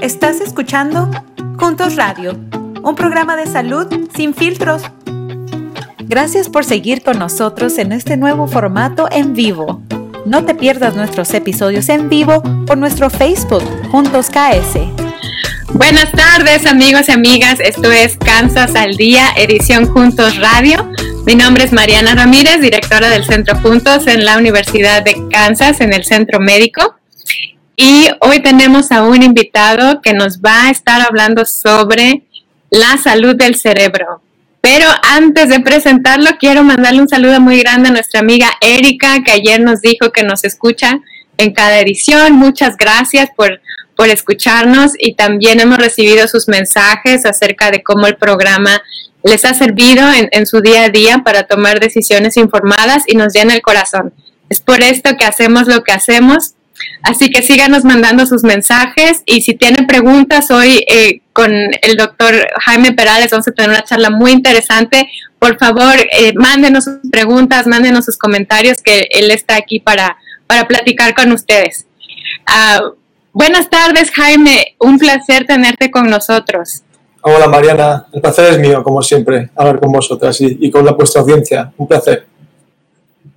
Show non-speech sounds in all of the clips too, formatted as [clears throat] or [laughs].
Estás escuchando Juntos Radio, un programa de salud sin filtros. Gracias por seguir con nosotros en este nuevo formato en vivo. No te pierdas nuestros episodios en vivo por nuestro Facebook Juntos KS. Buenas tardes amigos y amigas, esto es Kansas al Día, edición Juntos Radio. Mi nombre es Mariana Ramírez, directora del Centro Juntos en la Universidad de Kansas, en el Centro Médico. Y hoy tenemos a un invitado que nos va a estar hablando sobre la salud del cerebro. Pero antes de presentarlo, quiero mandarle un saludo muy grande a nuestra amiga Erika, que ayer nos dijo que nos escucha en cada edición. Muchas gracias por, por escucharnos y también hemos recibido sus mensajes acerca de cómo el programa les ha servido en, en su día a día para tomar decisiones informadas y nos llena el corazón. Es por esto que hacemos lo que hacemos Así que síganos mandando sus mensajes y si tienen preguntas hoy eh, con el doctor Jaime Perales vamos a tener una charla muy interesante. Por favor, eh, mándenos sus preguntas, mándenos sus comentarios que él está aquí para, para platicar con ustedes. Ah, buenas tardes, Jaime. Un placer tenerte con nosotros. Hola, Mariana. El placer es mío, como siempre, hablar con vosotras y, con la vuestra audiencia. Un placer.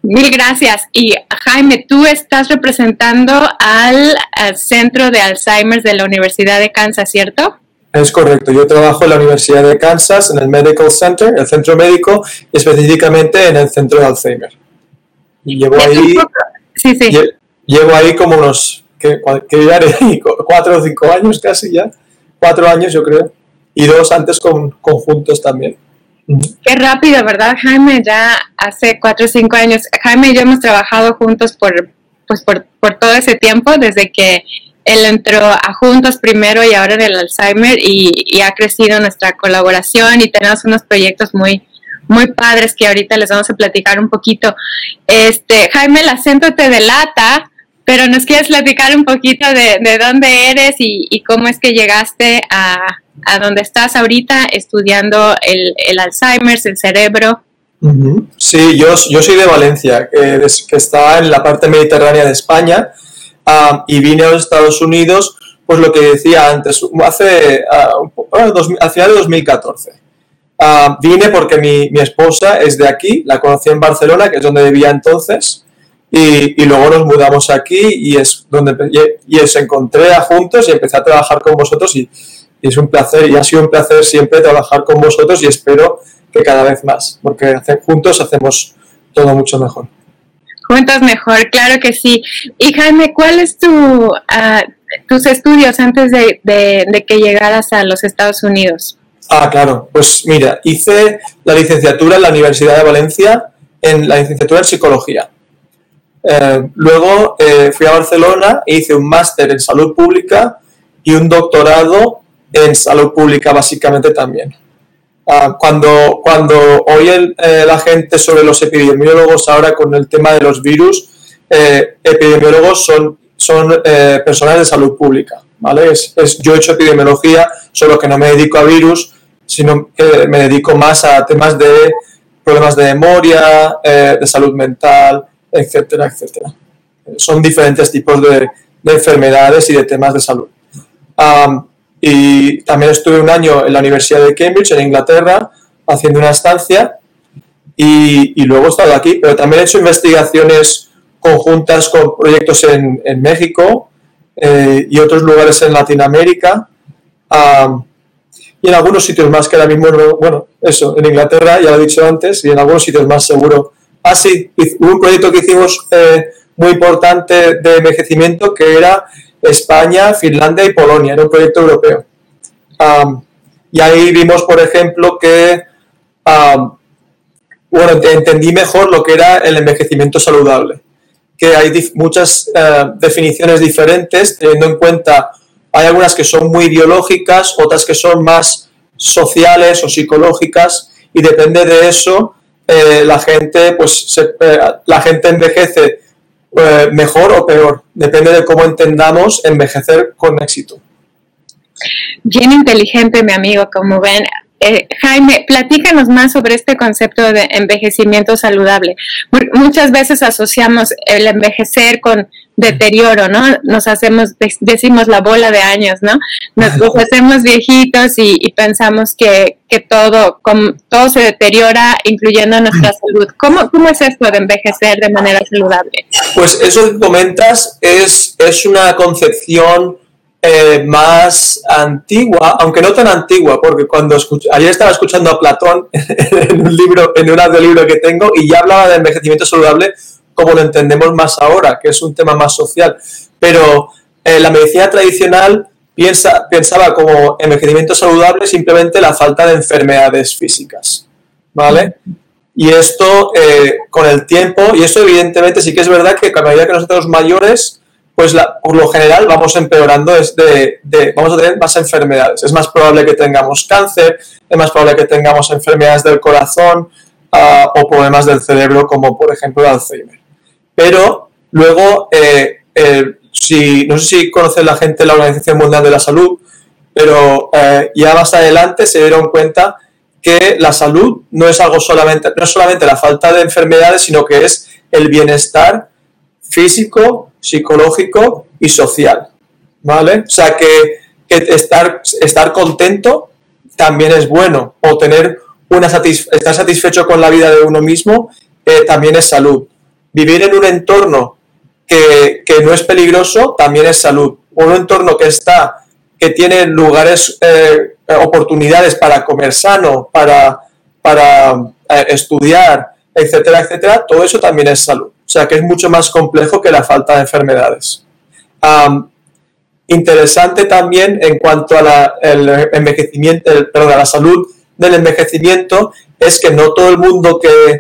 Mil gracias. Y Jaime, tú estás representando al, Centro de Alzheimer de la Universidad de Kansas, ¿cierto? Es correcto. Yo trabajo en la Universidad de Kansas, en el Medical Center, el centro médico, y específicamente en el centro de Alzheimer. Y llevo ahí, sí, sí. Llevo ahí como unos, que, [laughs] cuatro o cinco años casi ya, cuatro años yo creo, y dos antes con conjuntos también. Qué rápido, ¿verdad, Jaime? Ya hace cuatro o cinco años. Jaime y yo hemos trabajado juntos por, pues por, todo ese tiempo, desde que él entró a Juntos primero y ahora en el Alzheimer y, ha crecido nuestra colaboración y tenemos unos proyectos muy, muy padres que ahorita les vamos a platicar un poquito. Este, Jaime, el acento te delata, pero nos quieres platicar un poquito de, de dónde eres y, y, cómo es que llegaste a, a donde estás ahorita estudiando el, el Alzheimer, el cerebro. Sí, yo, yo soy de Valencia, que, está en la parte mediterránea de España, y vine a los Estados Unidos, pues lo que decía antes, hace, uh, dos, al final de 2014. Ah, vine porque mi, mi, esposa es de aquí, la conocí en Barcelona, que es donde vivía entonces, y, y luego nos mudamos aquí y es donde y, y os encontré a juntos y empecé a trabajar con vosotros y, y es un placer y ha sido un placer siempre trabajar con vosotros y espero que cada vez más, porque juntos hacemos todo mucho mejor. Juntos mejor, claro que sí. Y Jaime, ¿cuáles tu, ah, tus estudios antes de, de, que llegaras a los Estados Unidos? Ah, claro. Pues mira, hice la licenciatura en la Universidad de Valencia en la licenciatura en psicología. Eh, luego eh, fui a Barcelona e hice un máster en salud pública y un doctorado en salud pública básicamente también. Ah, cuando, cuando oye eh, la gente sobre los epidemiólogos ahora con el tema de los virus, epidemiólogos son, son personas de salud pública. ¿vale? Es, yo he hecho epidemiología, solo que no me dedico a virus, sino que me dedico más a temas de problemas de memoria, de salud mental, etcétera, etcétera. Son diferentes tipos de, de enfermedades y de temas de salud. Y también estuve un año en la Universidad de Cambridge, en Inglaterra, haciendo una estancia y, luego he estado aquí, pero también he hecho investigaciones conjuntas con proyectos en, en México eh, y otros lugares en Latinoamérica y en algunos sitios más que ahora mismo, bueno, eso, en Inglaterra, ya lo he dicho antes, y en algunos sitios más seguro. Ah, sí, hubo un proyecto que hicimos eh, muy importante de envejecimiento que era España, Finlandia y Polonia, era un proyecto europeo. y ahí vimos, por ejemplo, que, bueno, entendí mejor lo que era el envejecimiento saludable, que hay muchas eh, definiciones diferentes, teniendo en cuenta, hay algunas que son muy biológicas, otras que son más sociales o psicológicas, y depende de eso, eh, la gente, pues, eh, la gente envejece eh, mejor o peor. Depende de cómo entendamos envejecer con éxito. Bien inteligente, mi amigo, como ven. Eh, Jaime, platícanos más sobre este concepto de envejecimiento saludable. Muchas veces asociamos el envejecer con deterioro, ¿no? Nos hacemos, decimos la bola de años, ¿no? Nos, hacemos viejitos y, pensamos que, todo, todo se deteriora, incluyendo nuestra salud. ¿Cómo, ¿Cómo es esto de envejecer de manera saludable? Pues eso que comentas es, es una concepción eh, más antigua, aunque no tan antigua, porque cuando ayer estaba escuchando a Platón [laughs] en un libro, en un audiolibro que tengo, y ya hablaba de envejecimiento saludable como lo entendemos más ahora, que es un tema más social. Pero eh, la medicina tradicional pensaba como envejecimiento saludable simplemente la falta de enfermedades físicas, ¿vale? Y esto eh, con el tiempo, y esto evidentemente sí que es verdad que a medida que nosotros mayores, pues por lo general vamos empeorando, de, vamos a tener más enfermedades. Es más probable que tengamos cáncer, es más probable que tengamos enfermedades del corazón ah, o problemas del cerebro como por ejemplo el Alzheimer. Pero luego, eh, si, no sé si conoce la gente la Organización Mundial de la Salud, pero eh, ya más adelante se dieron cuenta que la salud no es algo solamente, no es solamente la falta de enfermedades, sino que es el bienestar físico, psicológico y social. ¿Vale? O sea que, estar, estar contento también es bueno, o tener una estar satisfecho con la vida de uno mismo eh, también es salud. Vivir en un entorno que, no es peligroso también es salud. Un entorno que está, que tiene lugares, eh, oportunidades para comer sano, para, para eh, estudiar, etcétera, etcétera, todo eso también es salud. O sea que es mucho más complejo que la falta de enfermedades. interesante también en cuanto a la, el envejecimiento, perdón, a la salud del envejecimiento es que no todo el mundo que,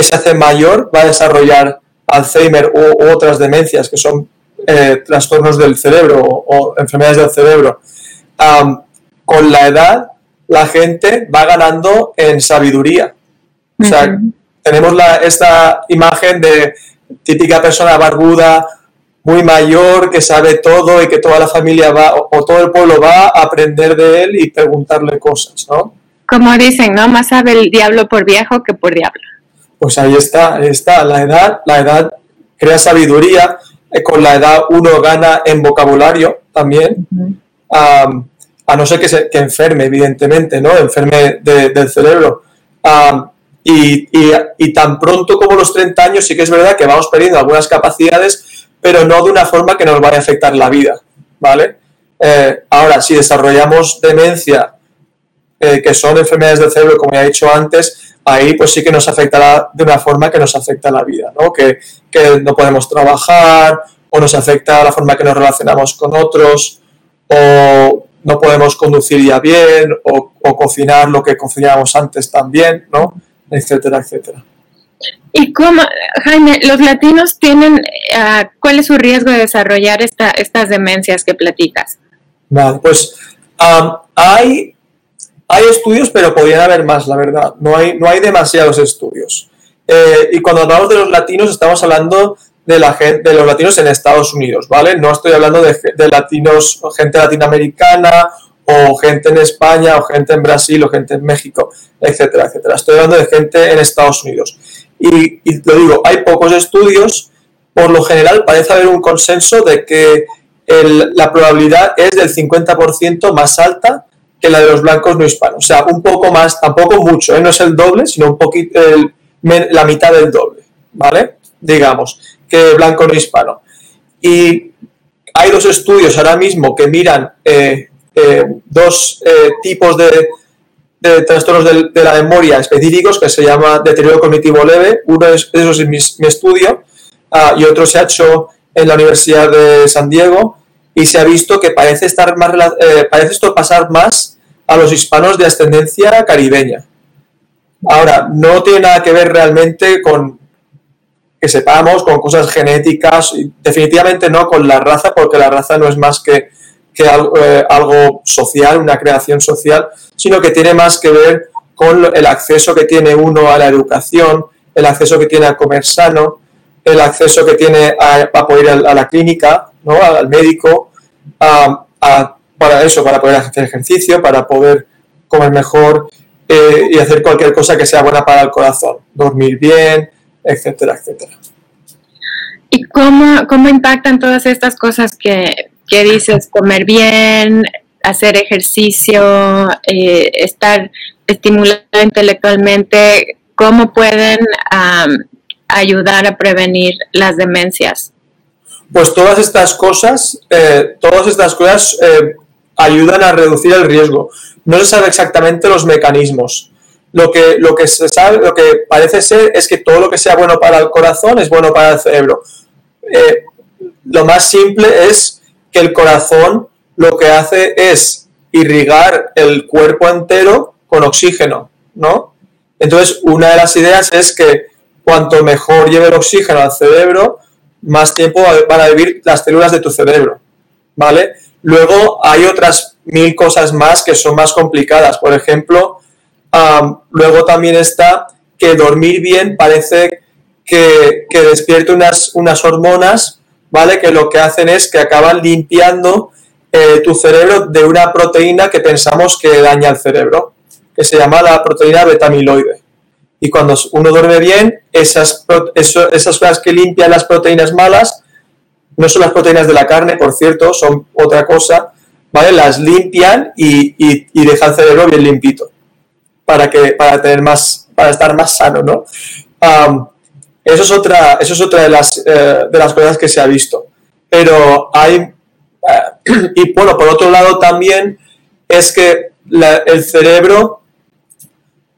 se hace mayor va a desarrollar Alzheimer u, otras demencias que son eh, trastornos del cerebro o, enfermedades del cerebro. con la edad, la gente va ganando en sabiduría. O sea, tenemos la, esta imagen de típica persona barbuda, muy mayor, que sabe todo y que toda la familia va, o, todo el pueblo va a aprender de él y preguntarle cosas, ¿no? Como dicen, ¿no? Más sabe el diablo por viejo que por diablo. Pues ahí está, ahí está, la edad, la edad crea sabiduría, eh, con la edad uno gana en vocabulario también, a no ser que, se, que enferme, evidentemente, ¿no? Enferme del cerebro. Y, tan pronto como los 30 años sí que es verdad que vamos perdiendo algunas capacidades, pero no de una forma que nos vaya a afectar la vida, ¿vale? Eh, ahora, si desarrollamos demencia, eh, que son enfermedades del cerebro, como ya he dicho antes, ahí pues sí que nos afectará de una forma que nos afecta la vida, ¿no? Que, no podemos trabajar o nos afecta la forma que nos relacionamos con otros o no podemos conducir ya bien o, o cocinar lo que cocinábamos antes también, ¿no? Etcétera, etcétera. ¿Y cómo, Jaime, los latinos tienen, uh, cuál es su riesgo de desarrollar esta, estas demencias que platicas? Vale, pues hay, hay estudios, pero podrían haber más, la verdad. No hay, no hay demasiados estudios. Eh, y cuando hablamos de los latinos, estamos hablando de, la gente, de los latinos en Estados Unidos, ¿vale? No estoy hablando de, de latinos, gente latinoamericana o gente en España, o gente en Brasil, o gente en México, etcétera, etcétera. Estoy hablando de gente en Estados Unidos. Y, lo digo, hay pocos estudios, por lo general parece haber un consenso de que la probabilidad es del 50% más alta que la de los blancos no hispanos. O sea, un poco más, tampoco mucho, ¿eh? no es el doble, sino un poquito, la mitad del doble, ¿vale? Digamos, que blanco no hispano. Y hay dos estudios ahora mismo que miran eh, eh, dos eh, tipos de, trastornos de, la memoria específicos que se llama deterioro cognitivo leve. Uno de esos es mi, estudio ah, y otro se ha hecho en la Universidad de San Diego y se ha visto que parece, estar más, eh, parece esto pasar más a los hispanos de ascendencia caribeña. Ahora, no tiene nada que ver realmente con que sepamos, con cosas genéticas, definitivamente no con la raza, porque la raza no es más que que eh, algo, social, una creación social, sino que tiene más que ver con el acceso que tiene uno a la educación, el acceso que tiene a comer sano, el acceso que tiene a, poder ir a, la clínica, ¿no? al médico, para eso, para poder hacer ejercicio, para poder comer mejor eh, y hacer cualquier cosa que sea buena para el corazón, dormir bien, etcétera, etcétera. ¿Y cómo, cómo impactan todas estas cosas que, que dices, comer bien, hacer ejercicio, eh, estar estimulado intelectualmente, cómo pueden ayudar a prevenir las demencias? Pues todas estas cosas, eh, todas estas cosas eh, ayudan a reducir el riesgo. No se sabe exactamente los mecanismos. Lo que, lo que se sabe, lo que parece ser es que todo lo que sea bueno para el corazón es bueno para el cerebro. Lo más simple es que el corazón lo que hace es irrigar el cuerpo entero con oxígeno, ¿no? Entonces, una de las ideas es que cuanto mejor lleve el oxígeno al cerebro, más tiempo van a vivir las células de tu cerebro, ¿vale? Luego hay otras mil cosas más que son más complicadas. Por ejemplo, luego también está que dormir bien parece que, que despierte unas, unas hormonas, ¿vale? Que lo que hacen es que acaban limpiando eh, tu cerebro de una proteína que pensamos que daña el cerebro, que se llama la proteína betamiloide. Y cuando uno duerme bien, esas, esas cosas que limpian las proteínas malas, no son las proteínas de la carne, por cierto, son otra cosa, ¿vale? Las limpian y, y, dejan el cerebro bien limpito para, que, para, tener más, para estar más sano, ¿no? Eso, es otra, eso es otra de las, eh, de las cosas que se ha visto. Pero hay [clears throat] y bueno, por otro lado también es que el cerebro,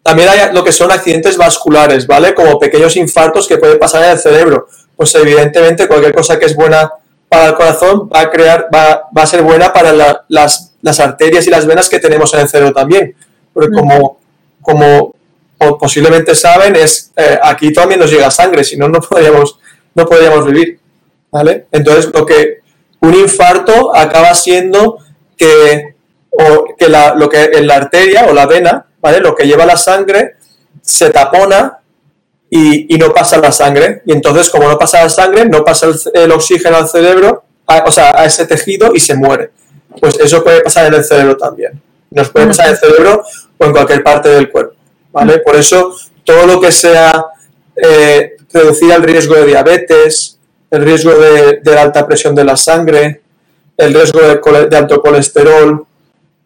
también hay lo que son accidentes vasculares, ¿vale? Como pequeños infartos que pueden pasar en el cerebro. Pues evidentemente cualquier cosa que es buena para el corazón va a crear, va, a ser buena para las, las, arterias y las venas que tenemos en el cerebro también. Porque como, como posiblemente saben, es eh, aquí también nos llega sangre, si no, no podríamos, no podríamos vivir. ¿Vale? Entonces, lo que, un infarto acaba siendo que, que lo que en la arteria o la vena, ¿vale? Lo que lleva la sangre se tapona y, no pasa la sangre. Y entonces, como no pasa la sangre, no pasa el, oxígeno al cerebro, o sea, a ese tejido y se muere. Pues eso puede pasar en el cerebro también. Nos puede pasar en el cerebro o en cualquier parte del cuerpo. ¿Vale? Por eso, todo lo que sea eh, reducir el riesgo de diabetes, el riesgo de, alta presión de la sangre, el riesgo de, alto colesterol,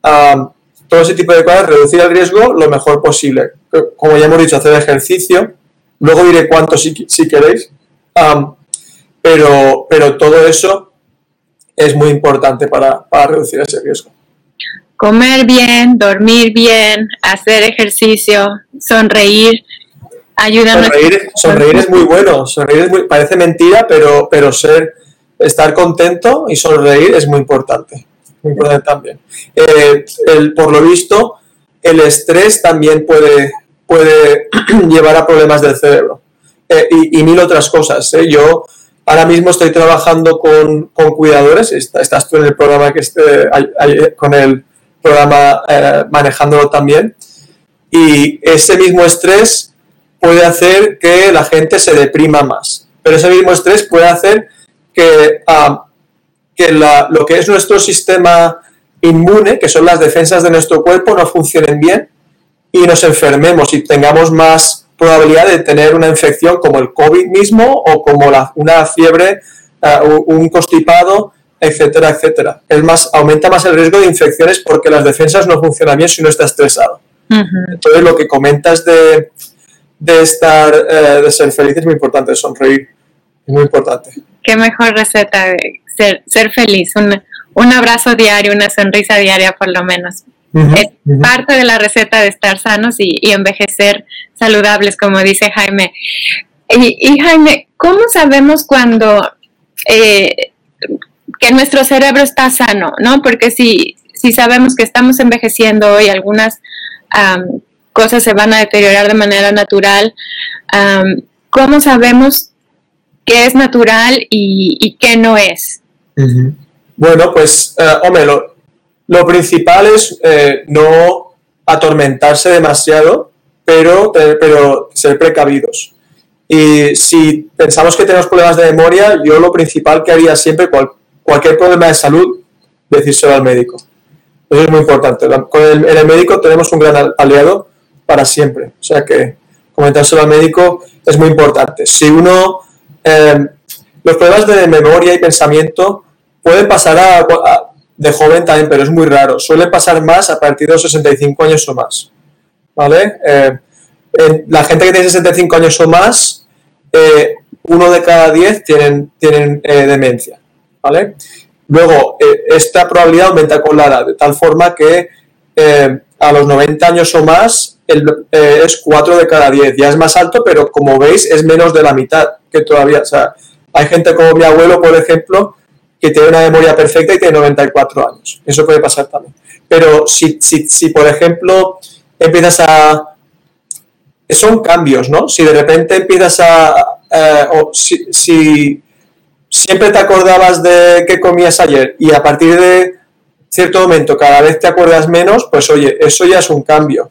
todo ese tipo de cosas, reducir el riesgo lo mejor posible. Como ya hemos dicho, hacer ejercicio, luego diré cuánto si, queréis, pero, pero todo eso es muy importante para, reducir ese riesgo. Comer bien, dormir bien, hacer ejercicio, sonreír, sonreír, es muy bueno, sonreír parece mentira, pero, pero ser, estar contento y sonreír es muy importante, muy importante también. Eh, por lo visto, el estrés también puede, puede [clears throat] llevar a problemas del cerebro eh, y, mil otras cosas. ¿eh? Yo ahora mismo estoy trabajando con, cuidadores, estás tú en el programa que esté, con el programa manejándolo también, y ese mismo estrés puede hacer que la gente se deprima más. Pero ese mismo estrés puede hacer que, ah, que lo que es nuestro sistema inmune, que son las defensas de nuestro cuerpo, no funcionen bien y nos enfermemos y tengamos más probabilidad de tener una infección como el COVID mismo o como una fiebre, ah, un constipado, etcétera, etcétera. Es más, aumenta más el riesgo de infecciones porque las defensas no funcionan bien si uno está estresado. Entonces, lo que comentas de, de estar, eh, de ser feliz es muy importante, sonreír es muy importante. Qué mejor receta de ser, ser feliz, un, un abrazo diario, una sonrisa diaria por lo menos. es parte de la receta de estar sanos y, y envejecer saludables, como dice Jaime. Y, Jaime, ¿cómo sabemos cuando eh, que nuestro cerebro está sano? ¿no? Porque si, si sabemos que estamos envejeciendo y algunas cosas se van a deteriorar de manera natural. ¿Cómo sabemos qué es natural y, qué no es? Bueno, pues, eh, hombre, lo, principal es eh, no atormentarse demasiado, pero, pero ser precavidos. Y si pensamos que tenemos problemas de memoria, yo lo principal que haría siempre, cualquier problema de salud, decírselo al médico. Eso es muy importante. Con el, el médico tenemos un gran aliado para siempre. O sea que comentárselo al médico es muy importante. Si uno, eh, los problemas de memoria y pensamiento pueden pasar a, de joven también, pero es muy raro. Suelen pasar más a partir de los 65 años o más. ¿Vale? Eh, la gente que tiene 65 años o más, eh, uno de cada 10 tienen, tienen demencia. ¿Vale? Luego, esta probabilidad aumenta con la edad, de tal forma que a los 90 años o más eh, es 4 de cada 10. Ya es más alto, pero como veis es menos de la mitad que todavía. O sea, hay gente como mi abuelo, por ejemplo, que tiene una memoria perfecta y tiene 94 años. Eso puede pasar también. Pero si, si, si por ejemplo, empiezas a... Son cambios, ¿no? Si de repente empiezas a... Eh, o si, si siempre te acordabas de qué comías ayer y a partir de cierto momento cada vez te acuerdas menos, pues oye, eso ya es un cambio.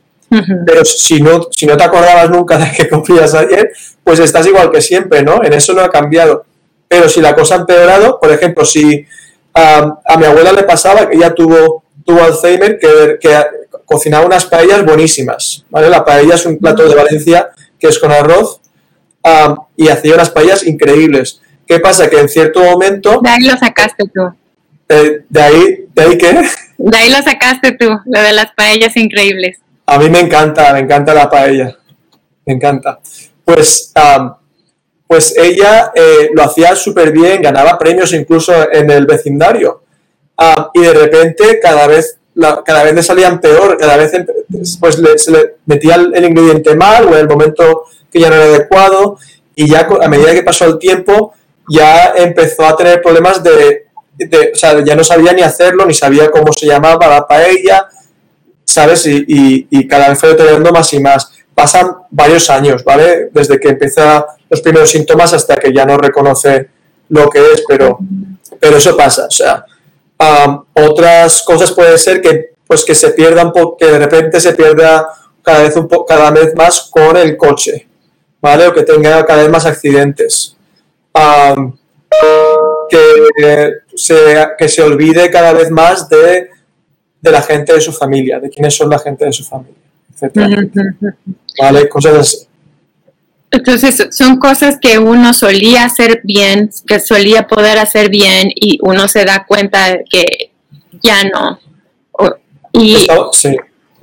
Pero si no, si no te acordabas nunca de que confías ayer, pues estás igual que siempre, ¿no? En eso no ha cambiado. Pero si la cosa ha empeorado, por ejemplo, si a mi abuela le pasaba que ella tuvo, tuvo Alzheimer, que, que cocinaba unas paellas buenísimas, ¿vale? La paella es un plato de Valencia que es con arroz y hacía unas paellas increíbles. ¿Qué pasa? Que en cierto momento... De ahí lo sacaste tú. Eh, ¿De ahí, de ahí qué? De ahí lo sacaste tú, lo de las paellas increíbles. A mí me encanta, me encanta la paella. Me encanta. Pues, pues ella eh, lo hacía súper bien, ganaba premios incluso en el vecindario. y de repente cada vez, cada vez le salían peor, cada vez pues se le metía el, ingrediente mal o en el momento que ya no era adecuado. Y ya a medida que pasó el tiempo, ya empezó a tener problemas de, de, o sea, ya no sabía ni hacerlo, ni sabía cómo se llamaba la paella, ¿sabes? Y, cada vez fue deteriorando más y más. Pasan varios años, ¿vale? Desde que empieza los primeros síntomas hasta que ya no reconoce lo que es, pero, pero eso pasa. O sea, otras cosas puede ser que, pues que se pierdan, que de repente se pierda cada vez, un cada vez más con el coche, ¿vale? O que tenga cada vez más accidentes. Que, se, que se olvide cada vez más de de la gente de su familia, de quiénes son la gente de su familia, etc. ¿Vale? Cosas así. Entonces, son cosas que uno solía hacer bien, que solía poder hacer bien y uno se da cuenta que ya no. y estamos, sí.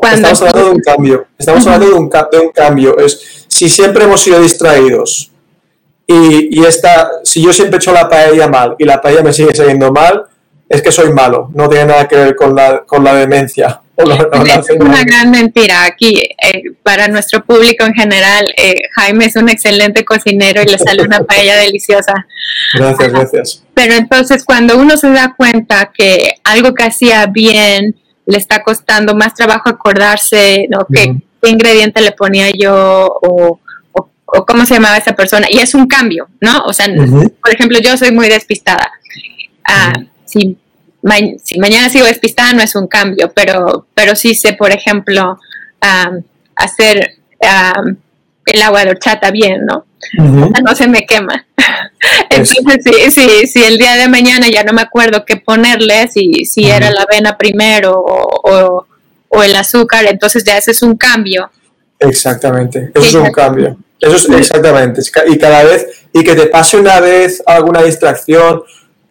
estamos hablando de un cambio. Estamos hablando de un, de un, cambio. Es, si siempre hemos sido distraídos y, y esta, si yo siempre he hecho la paella mal y la paella me sigue saliendo mal, es que soy malo, no tiene nada que ver con la, con la demencia. [laughs] es una gran mentira. Aquí, eh, para nuestro público en general, eh, Jaime es un excelente cocinero y le sale una [laughs] paella deliciosa. Gracias, gracias. Pero entonces, cuando uno se da cuenta que algo que hacía bien le está costando más trabajo acordarse, ¿no? ¿Qué, ingrediente le ponía yo o, cómo se llamaba esa persona? Y es un cambio, ¿no? O sea, por ejemplo, yo soy muy despistada. Ah, si, si mañana sigo despistada no es un cambio, pero, pero sí sé, por ejemplo, hacer el agua de horchata bien, ¿no? No se me quema. [laughs] Entonces, si, si, el día de mañana ya no me acuerdo qué ponerle, si, si era la avena primero o, o, el azúcar, entonces ya ese es un cambio. Exactamente, eso es un cambio. Eso es exactamente. Y cada vez, y que te pase una vez alguna distracción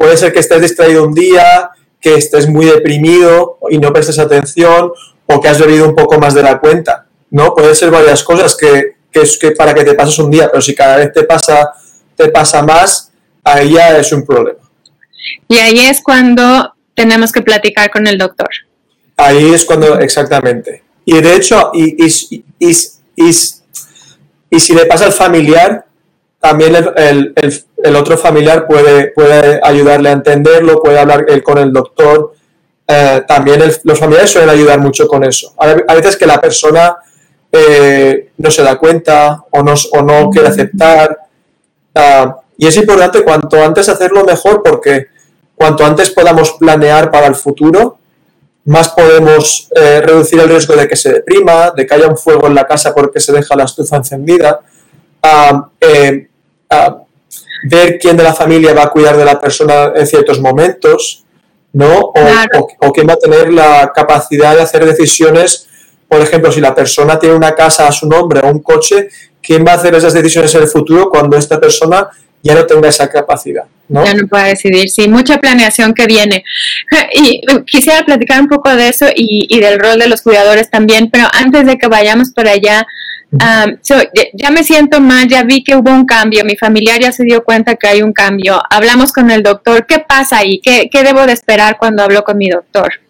Puede ser que estés distraído un día, que estés muy deprimido y no prestes atención, o que has bebido un poco más de la cuenta, ¿no? Puede ser varias cosas que, que, es que para que te pases un día, pero si cada vez te pasa, te pasa más, ahí ya es un problema. Y ahí es cuando tenemos que platicar con el doctor. Ahí es cuando, exactamente. Y de hecho, y, y, y, y si le pasa al familiar, también el, otro familiar puede, ayudarle a entenderlo, puede hablar con el doctor. Eh, también los familiares suelen ayudar mucho con eso. A, veces que la persona eh, no se da cuenta o no, o no quiere aceptar. Ah, y es importante cuanto antes hacerlo mejor porque cuanto antes podamos planear para el futuro, más podemos eh, reducir el riesgo de que se deprima, de que haya un fuego en la casa porque se deja la estufa encendida. Ah, ver quién de la familia va a cuidar de la persona en ciertos momentos, ¿no? O, o, quién va a tener la capacidad de hacer decisiones, por ejemplo, si la persona tiene una casa a su nombre o un coche, ¿quién va a hacer esas decisiones en el futuro cuando esta persona ya no tenga esa capacidad? ¿no? Ya no puede decidir, sí, mucha planeación que viene. Y quisiera platicar un poco de eso y, y del rol de los cuidadores también, pero antes de que vayamos para allá, Um, ya, me siento mal, ya vi que hubo un cambio, mi familiar ya se dio cuenta que hay un cambio. Hablamos con el doctor, ¿qué pasa ahí? ¿Qué, qué debo de esperar cuando hablo con mi doctor?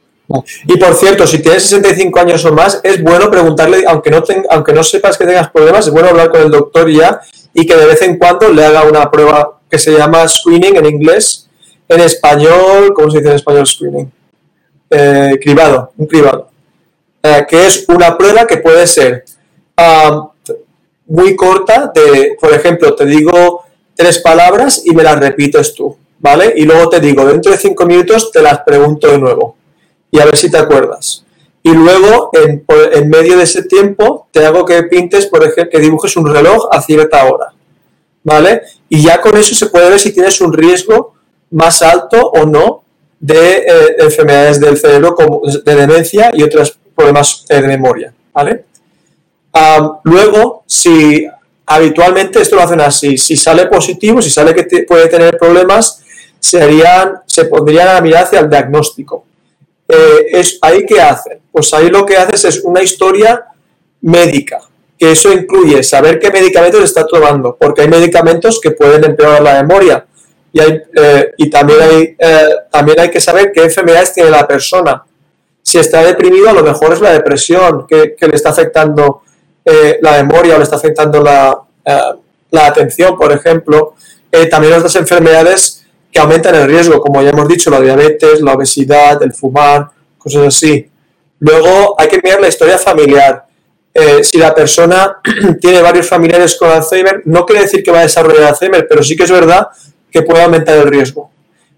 Y por cierto, si tienes 65 años o más, es bueno preguntarle, aunque no, aunque no sepas que tengas problemas, es bueno hablar con el doctor ya y que de vez en cuando le haga una prueba que se llama screening en inglés, en español, ¿cómo se dice en español screening? Eh, cribado, un cribado, eh, que es una prueba que puede ser muy corta de, por ejemplo, te digo tres palabras y me las repites tú, ¿vale? Y luego te digo, dentro de cinco minutos te las pregunto de nuevo y a ver si te acuerdas. Y luego, en, medio de ese tiempo, te hago que pintes, por ejemplo, que dibujes un reloj a cierta hora, ¿vale? Y ya con eso se puede ver si tienes un riesgo más alto o no de eh, enfermedades del cerebro como de demencia y otros problemas de memoria, ¿vale? luego, si habitualmente esto lo hacen así, si sale positivo, si sale que puede tener problemas, se pondrían a mirar hacia el diagnóstico. Eh, es, ¿Ahí qué hacen? Pues ahí lo que haces es una historia médica, que eso incluye saber qué medicamentos está tomando, porque hay medicamentos que pueden empeorar la memoria y, hay, eh, y también, hay, eh, también hay que saber qué enfermedades tiene la persona. Si está deprimido, a lo mejor es la depresión que, que le está afectando eh, la memoria o le está afectando la, la atención, por ejemplo. También otras enfermedades que aumentan el riesgo, como ya hemos dicho, la diabetes, la obesidad, el fumar, cosas así. Luego hay que mirar la historia familiar. si la persona [clears throat] tiene varios familiares con Alzheimer, no quiere decir que va a desarrollar Alzheimer, pero sí que es verdad que puede aumentar el riesgo.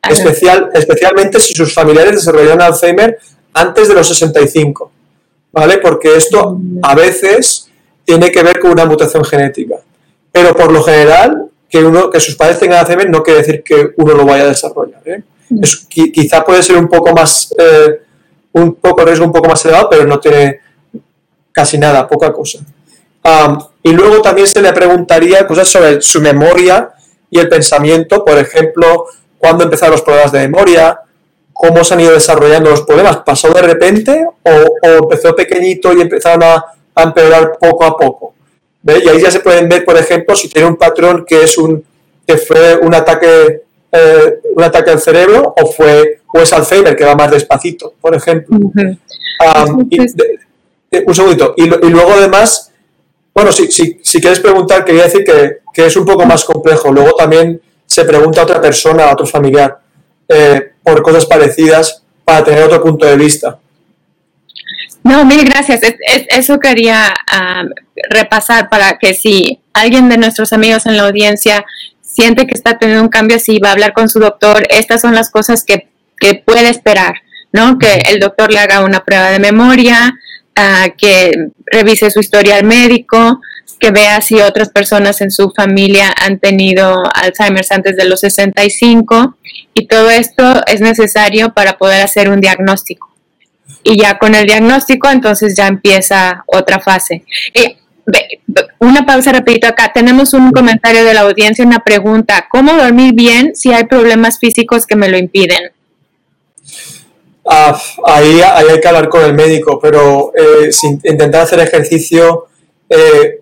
Especial, especialmente si sus familiares desarrollan Alzheimer antes de los 65, ¿vale? Porque esto a veces tiene que ver con una mutación genética. Pero por lo general, que, uno, que sus padres tengan Alzheimer no quiere decir que uno lo vaya a desarrollar. ¿eh? Mm. quizá puede ser un poco más, eh, un poco riesgo un poco más elevado, pero no tiene casi nada, poca cosa. y luego también se le preguntaría cosas sobre su memoria y el pensamiento, por ejemplo, cuándo empezaron los problemas de memoria, cómo se han ido desarrollando los problemas, ¿pasó de repente o, o empezó pequeñito y empezaron a, a empeorar poco a poco. Y ahí ya se pueden ver, por ejemplo, si tiene un patrón que es un que fue un ataque eh, un ataque al cerebro o fue o es Alzheimer que va más despacito, por ejemplo. un segundito. Y, luego además, bueno, si, si, si, quieres preguntar, quería decir que, que, es un poco más complejo. Luego también se pregunta a otra persona, a otro familiar, eh, por cosas parecidas para tener otro punto de vista. No, mil gracias. eso quería repasar para que si alguien de nuestros amigos en la audiencia siente que está teniendo un cambio así, va a hablar con su doctor, estas son las cosas que, puede esperar, ¿no? Que el doctor le haga una prueba de memoria, ah, que revise su historial médico, que vea si otras personas en su familia han tenido Alzheimer antes de los 65 y todo esto es necesario para poder hacer un diagnóstico y ya con el diagnóstico entonces ya empieza otra fase. Eh, una pausa rapidito acá. Tenemos un comentario de la audiencia, una pregunta. ¿Cómo dormir bien si hay problemas físicos que me lo impiden? Ah, ahí, hay que hablar con el médico, pero eh, sin intentar hacer ejercicio, eh,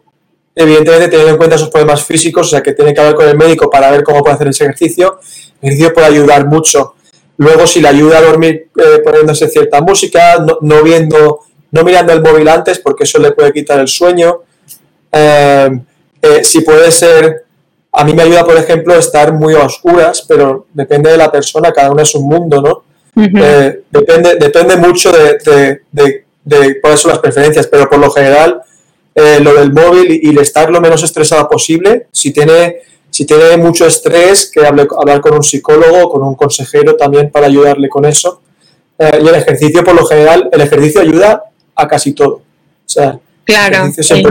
evidentemente teniendo en cuenta sus problemas físicos, o sea que tiene que hablar con el médico para ver cómo puede hacer ese ejercicio. El ejercicio puede ayudar mucho. Luego, si le ayuda a dormir eh, poniéndose cierta música, no, viendo, no mirando el móvil antes, porque eso le puede quitar el sueño. Eh, eh, si puede ser, a mí me ayuda, por ejemplo, estar muy a oscuras, pero depende de la persona, cada uno es un mundo, ¿no? depende, depende mucho de, de, cuáles son las preferencias, pero por lo general, lo del móvil y, y el estar lo menos estresado posible, si tiene si tiene mucho estrés, que hable, hablar con un psicólogo, con un consejero también para ayudarle con eso. Eh, y el ejercicio, por lo general, el ejercicio ayuda a casi todo. O sea, claro. sí.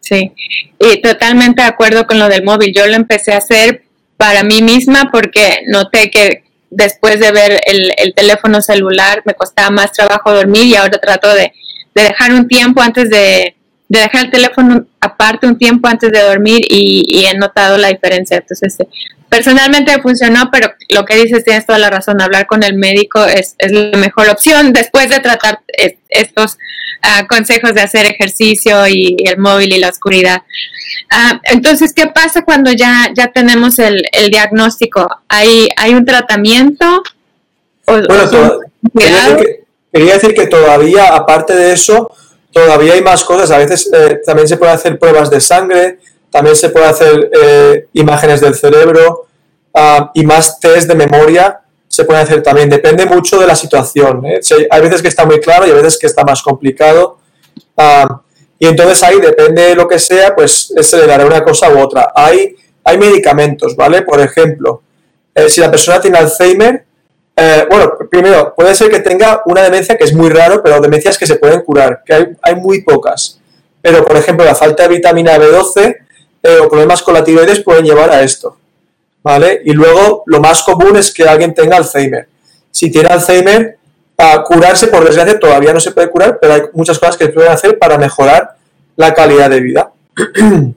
sí. Y totalmente de acuerdo con lo del móvil. Yo lo empecé a hacer para mí misma porque noté que después de ver el, el, teléfono celular me costaba más trabajo dormir y ahora trato de, de dejar un tiempo antes de, de, dejar el teléfono aparte un tiempo antes de dormir y, y he notado la diferencia. Entonces, personalmente funcionó, pero lo que dices tienes toda la razón, hablar con el médico es, es la mejor opción después de tratar estos uh, consejos de hacer ejercicio y, el móvil y la oscuridad. Uh, entonces, ¿qué pasa cuando ya, ya tenemos el, el diagnóstico? ¿Hay, ¿Hay un tratamiento? O, bueno, o quería, decir que, quería, decir que, todavía, aparte de eso, todavía hay más cosas. A veces eh, también se puede hacer pruebas de sangre, también se puede hacer eh, imágenes del cerebro uh, y más test de memoria se puede hacer también. Depende mucho de la situación. ¿eh? hay veces que está muy claro y hay veces que está más complicado. Uh, y entonces ahí, depende de lo que sea, pues se le dará una cosa u otra. Hay, hay medicamentos, ¿vale? Por ejemplo, eh, si la persona tiene Alzheimer, eh, bueno, primero, puede ser que tenga una demencia que es muy raro, pero demencias que se pueden curar, que hay, muy pocas. Pero, por ejemplo, la falta de vitamina B12 eh, o problemas con la tiroides pueden llevar a esto. ¿Vale? Y luego lo más común es que alguien tenga Alzheimer. Si tiene Alzheimer, a curarse, por desgracia, todavía no se puede curar, pero hay muchas cosas que se pueden hacer para mejorar la calidad de vida. [clears throat]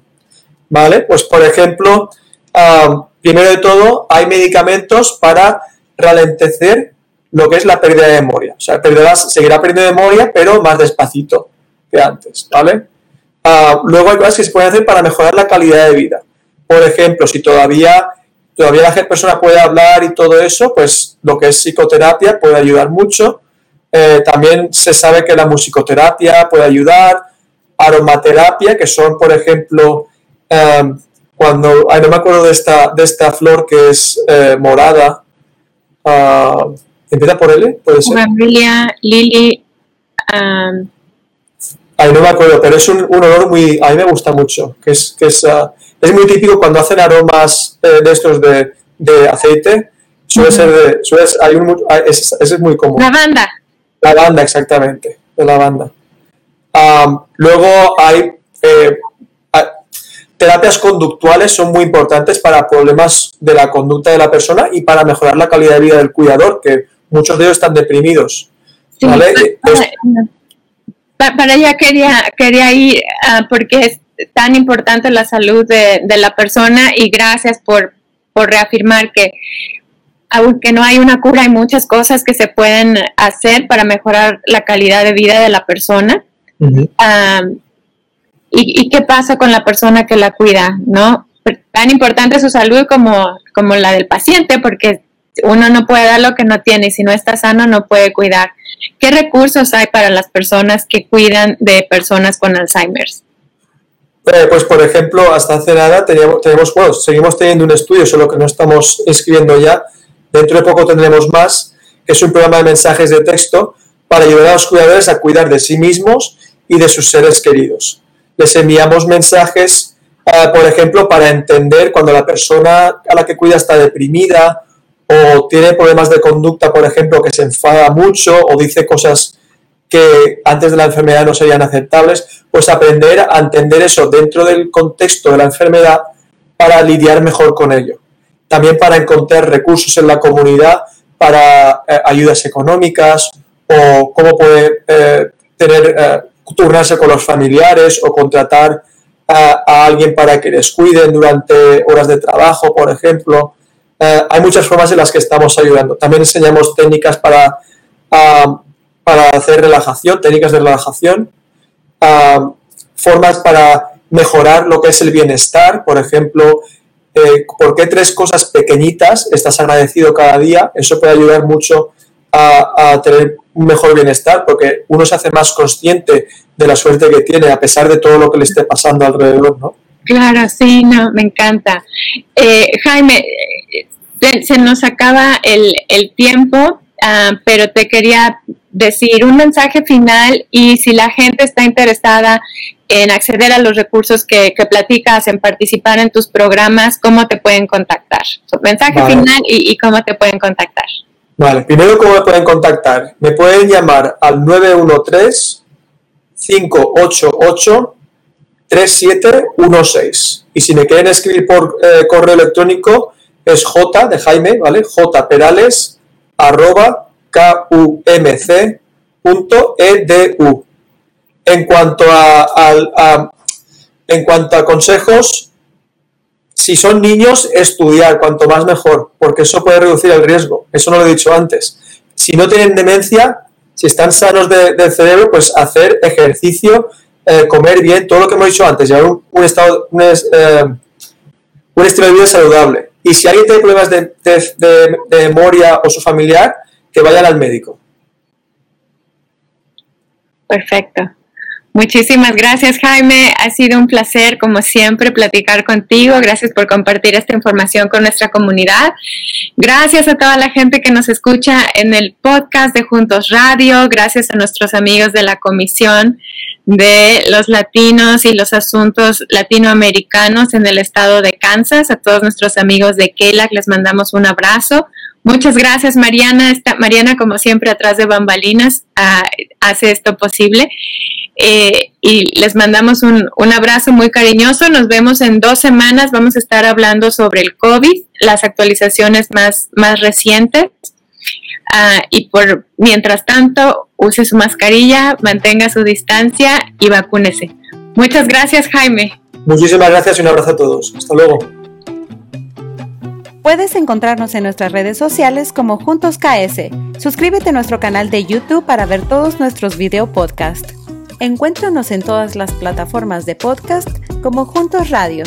¿Vale? Pues, por ejemplo, uh, primero de todo, hay medicamentos para ralentecer lo que es la pérdida de memoria. O sea, perderás, seguirá perdiendo memoria, pero más despacito que antes, ¿vale? Uh, luego hay cosas que se pueden hacer para mejorar la calidad de vida. Por ejemplo, si todavía, todavía la persona puede hablar y todo eso, pues lo que es psicoterapia puede ayudar mucho. Eh, también se sabe que la musicoterapia puede ayudar, aromaterapia, que son, por ejemplo, eh, cuando, ay, no me acuerdo de esta, de esta flor que es eh, morada, uh, empieza por L, puede ser. Lily, um, Ay, no me acuerdo, pero es un, un, olor muy. A mí me gusta mucho. Que es, que es, uh, es muy típico cuando hacen aromas eh, de estos de, de, aceite. Suele uh -huh. ser de. Suele, hay un, ese, ese, es muy común. Lavanda. Lavanda, exactamente. De lavanda. Um, luego hay. Eh, terapias conductuales son muy importantes para problemas de la conducta de la persona y para mejorar la calidad de vida del cuidador, que muchos de ellos están deprimidos. Sí, ¿vale? Para, para allá quería, quería ir uh, porque es tan importante la salud de, de la persona y gracias por, por, reafirmar que aunque no hay una cura, hay muchas cosas que se pueden hacer para mejorar la calidad de vida de la persona. Uh -huh. um, y, qué pasa con la persona que la cuida, ¿no? Tan importante su salud como, como la del paciente, porque uno no puede dar lo que no tiene y si no está sano no puede cuidar. ¿Qué recursos hay para las personas que cuidan de personas con Alzheimer? Eh, pues, por ejemplo, hasta hace nada teníamos, tenemos, bueno, seguimos teniendo un estudio, solo que no estamos escribiendo ya. Dentro de poco tendremos más, que es un programa de mensajes de texto para ayudar a los cuidadores a cuidar de sí mismos y de sus seres queridos. Les enviamos mensajes, uh, por ejemplo, para entender cuando la persona a la que cuida está deprimida o tiene problemas de conducta, por ejemplo, que se enfada mucho o dice cosas que antes de la enfermedad no serían aceptables, pues aprender a entender eso dentro del contexto de la enfermedad para lidiar mejor con ello. También para encontrar recursos en la comunidad para eh, ayudas económicas o cómo poder eh, tener, eh, turnarse con los familiares o contratar a, alguien para que les cuiden durante horas de trabajo, por ejemplo. Uh, hay muchas formas en las que estamos ayudando. También enseñamos técnicas para, uh, para hacer relajación, técnicas de relajación, uh, formas para mejorar lo que es el bienestar, por ejemplo, eh, ¿por qué tres cosas pequeñitas estás agradecido cada día? Eso puede ayudar mucho a, tener un mejor bienestar, porque uno se hace más consciente de la suerte que tiene, a pesar de todo lo que le esté pasando alrededor, ¿no? Claro, sí, no, me encanta. Eh, Jaime, se nos acaba el, el tiempo, uh, pero te quería decir un mensaje final y si la gente está interesada en acceder a los recursos que, que platicas, en participar en tus programas, ¿cómo te pueden contactar? So, mensaje vale. final y, y, cómo te pueden contactar. Vale, primero, ¿cómo me pueden contactar? Me pueden llamar al 913 588 3716 y si me quieren escribir por eh, correo electrónico es J de Jaime, ¿vale? J Perales arroba kumc.edu. En cuanto a, en cuanto a consejos, si son niños, estudiar, cuanto más mejor, porque eso puede reducir el riesgo. Eso no lo he dicho antes. Si no tienen demencia, si están sanos del cerebro, pues hacer ejercicio, eh, comer bien, todo lo que hemos dicho antes, llevar un, estado, un, eh, un, estilo de vida saludable. Y si alguien tiene problemas de, de memoria o su familiar, que vayan al médico. Perfecto. Muchísimas gracias, Jaime. Ha sido un placer, como siempre, platicar contigo. Gracias por compartir esta información con nuestra comunidad. Gracias a toda la gente que nos escucha en el podcast de Juntos Radio. Gracias a nuestros amigos de la Comisión de los Latinos y los Asuntos Latinoamericanos en el estado de Kansas. A todos nuestros amigos de KELAC les mandamos un abrazo. Muchas gracias, Mariana. Esta, Mariana, como siempre, atrás de bambalinas, ah, hace esto posible. Eh, y les mandamos un, abrazo muy cariñoso. Nos vemos en dos semanas. Vamos a estar hablando sobre el COVID, las actualizaciones más, más recientes. Ah, y por mientras tanto, use su mascarilla, mantenga su distancia y vacúnese. Muchas gracias, Jaime. Muchísimas gracias y un abrazo a todos. Hasta luego. Puedes encontrarnos en nuestras redes sociales como Juntos KS. Suscríbete a nuestro canal de YouTube para ver todos nuestros video podcast. Encuéntranos en todas las plataformas de podcast como Juntos Radio.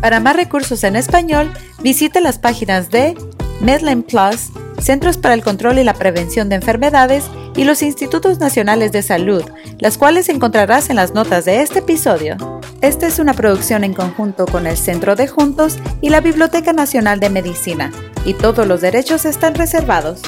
Para más recursos en español, visite las páginas de Medline Plus, Centros para el Control y la Prevención de Enfermedades y los Institutos Nacionales de Salud, las cuales encontrarás en las notas de este episodio. Esta es una producción en conjunto con el Centro de Juntos y la Biblioteca Nacional de Medicina, y todos los derechos están reservados.